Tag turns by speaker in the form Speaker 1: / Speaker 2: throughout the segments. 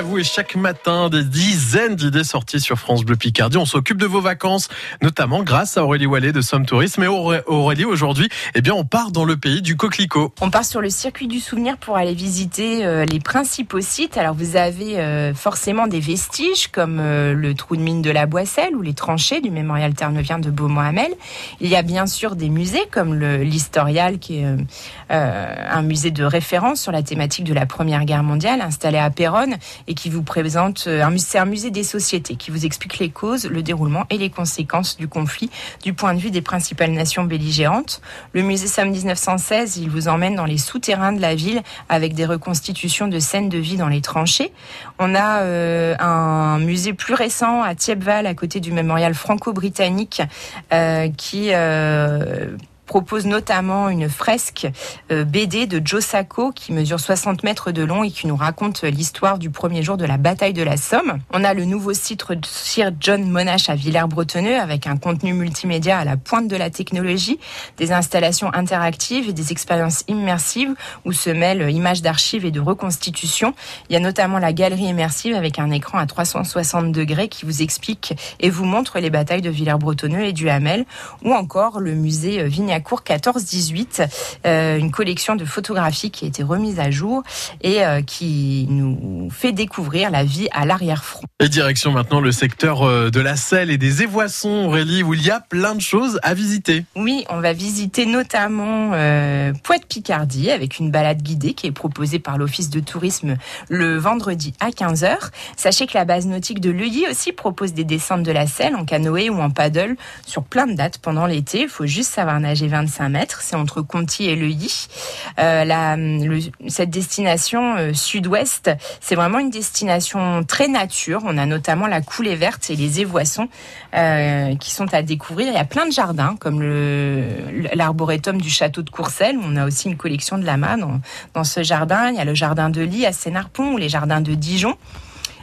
Speaker 1: à vous et chaque matin des dizaines d'idées sorties sur France Bleu Picardie. On s'occupe de vos vacances, notamment grâce à Aurélie Wallet de Somme Tourisme. Et Aurélie, aujourd'hui, eh bien, on part dans le pays du coquelicot.
Speaker 2: On part sur le circuit du souvenir pour aller visiter euh, les principaux sites. Alors vous avez euh, forcément des vestiges comme euh, le trou de mine de la Boisselle ou les tranchées du mémorial ternevien de Beaumont-Hamel. Il y a bien sûr des musées comme l'Historial qui est un musée de référence sur la thématique de la Première Guerre mondiale installé à Péronne et qui vous présente euh, un, c'est un musée des sociétés qui vous explique les causes, le déroulement et les conséquences du conflit du point de vue des principales nations belligérantes. Le musée Somme 1916, il vous emmène dans les souterrains de la ville avec des reconstitutions de scènes de vie dans les tranchées. On a euh, un musée plus récent à Thiepval, à côté du mémorial franco-britannique, euh, qui propose notamment une fresque euh, BD de Joe Sacco qui mesure 60 mètres de long et qui nous raconte l'histoire du premier jour de la bataille de la Somme. On a le nouveau site Sir John Monash à Villers-Bretonneux avec un contenu multimédia à la pointe de la technologie, des installations interactives et des expériences immersives où se mêlent images d'archives et de reconstitution. Il y a notamment la galerie immersive avec un écran à 360 degrés qui vous explique et vous montre les batailles de Villers-Bretonneux et du Hamel ou encore le musée Vignac cours 14-18, euh, une collection de photographies qui a été remise à jour et euh, qui nous fait découvrir la vie à l'arrière-front.
Speaker 1: Et direction maintenant le secteur euh, de la selle et des Évoissons, Aurélie, où il y a plein de choses à visiter.
Speaker 2: Oui, on va visiter notamment Poite-Picardie avec une balade guidée qui est proposée par l'Office de tourisme le vendredi à 15h. Sachez que la base nautique de Leuilly aussi propose des descentes de la selle en canoë ou en paddle sur plein de dates pendant l'été. Il faut juste savoir nager 25 mètres. C'est entre Conti et Leuilly. Euh, cette destination euh, sud-ouest, c'est vraiment une destination très nature. On a notamment la coulée verte et les évoissons euh, qui sont à découvrir. Il y a plein de jardins, comme l'arboretum du château de Courcelles. On a aussi une collection de lamas dans, dans ce jardin. Il y a le jardin de Ly à Sénarpont ou les jardins de Dijon.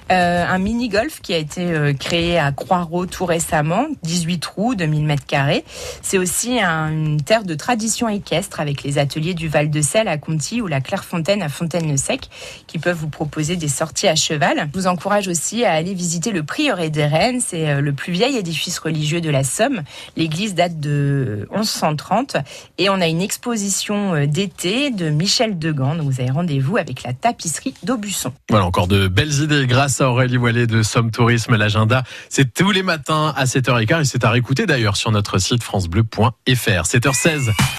Speaker 2: Euh, un mini-golf qui a été euh, créé à Croix-Ros tout récemment, 18 trous, 2000 mètres carrés. C'est aussi une terre de tradition équestre avec les ateliers du Val-de-Selle à Conti ou la Clairefontaine à Fontaine-le-Sec qui peuvent vous proposer des sorties à cheval. Je vous encourage aussi à aller visiter le prieuré des Rennes. C'est euh, le plus vieil édifice religieux de la Somme. L'église date de 1130 et on a une exposition d'été de Michel Degan. Donc vous avez rendez-vous avec la tapisserie d'Aubusson.
Speaker 1: Voilà encore de belles idées grâce Aurélie Wallet de Somme Tourisme. L'agenda, c'est tous les matins à 7h15 et c'est à réécouter d'ailleurs sur notre site francebleu.fr. 7h16.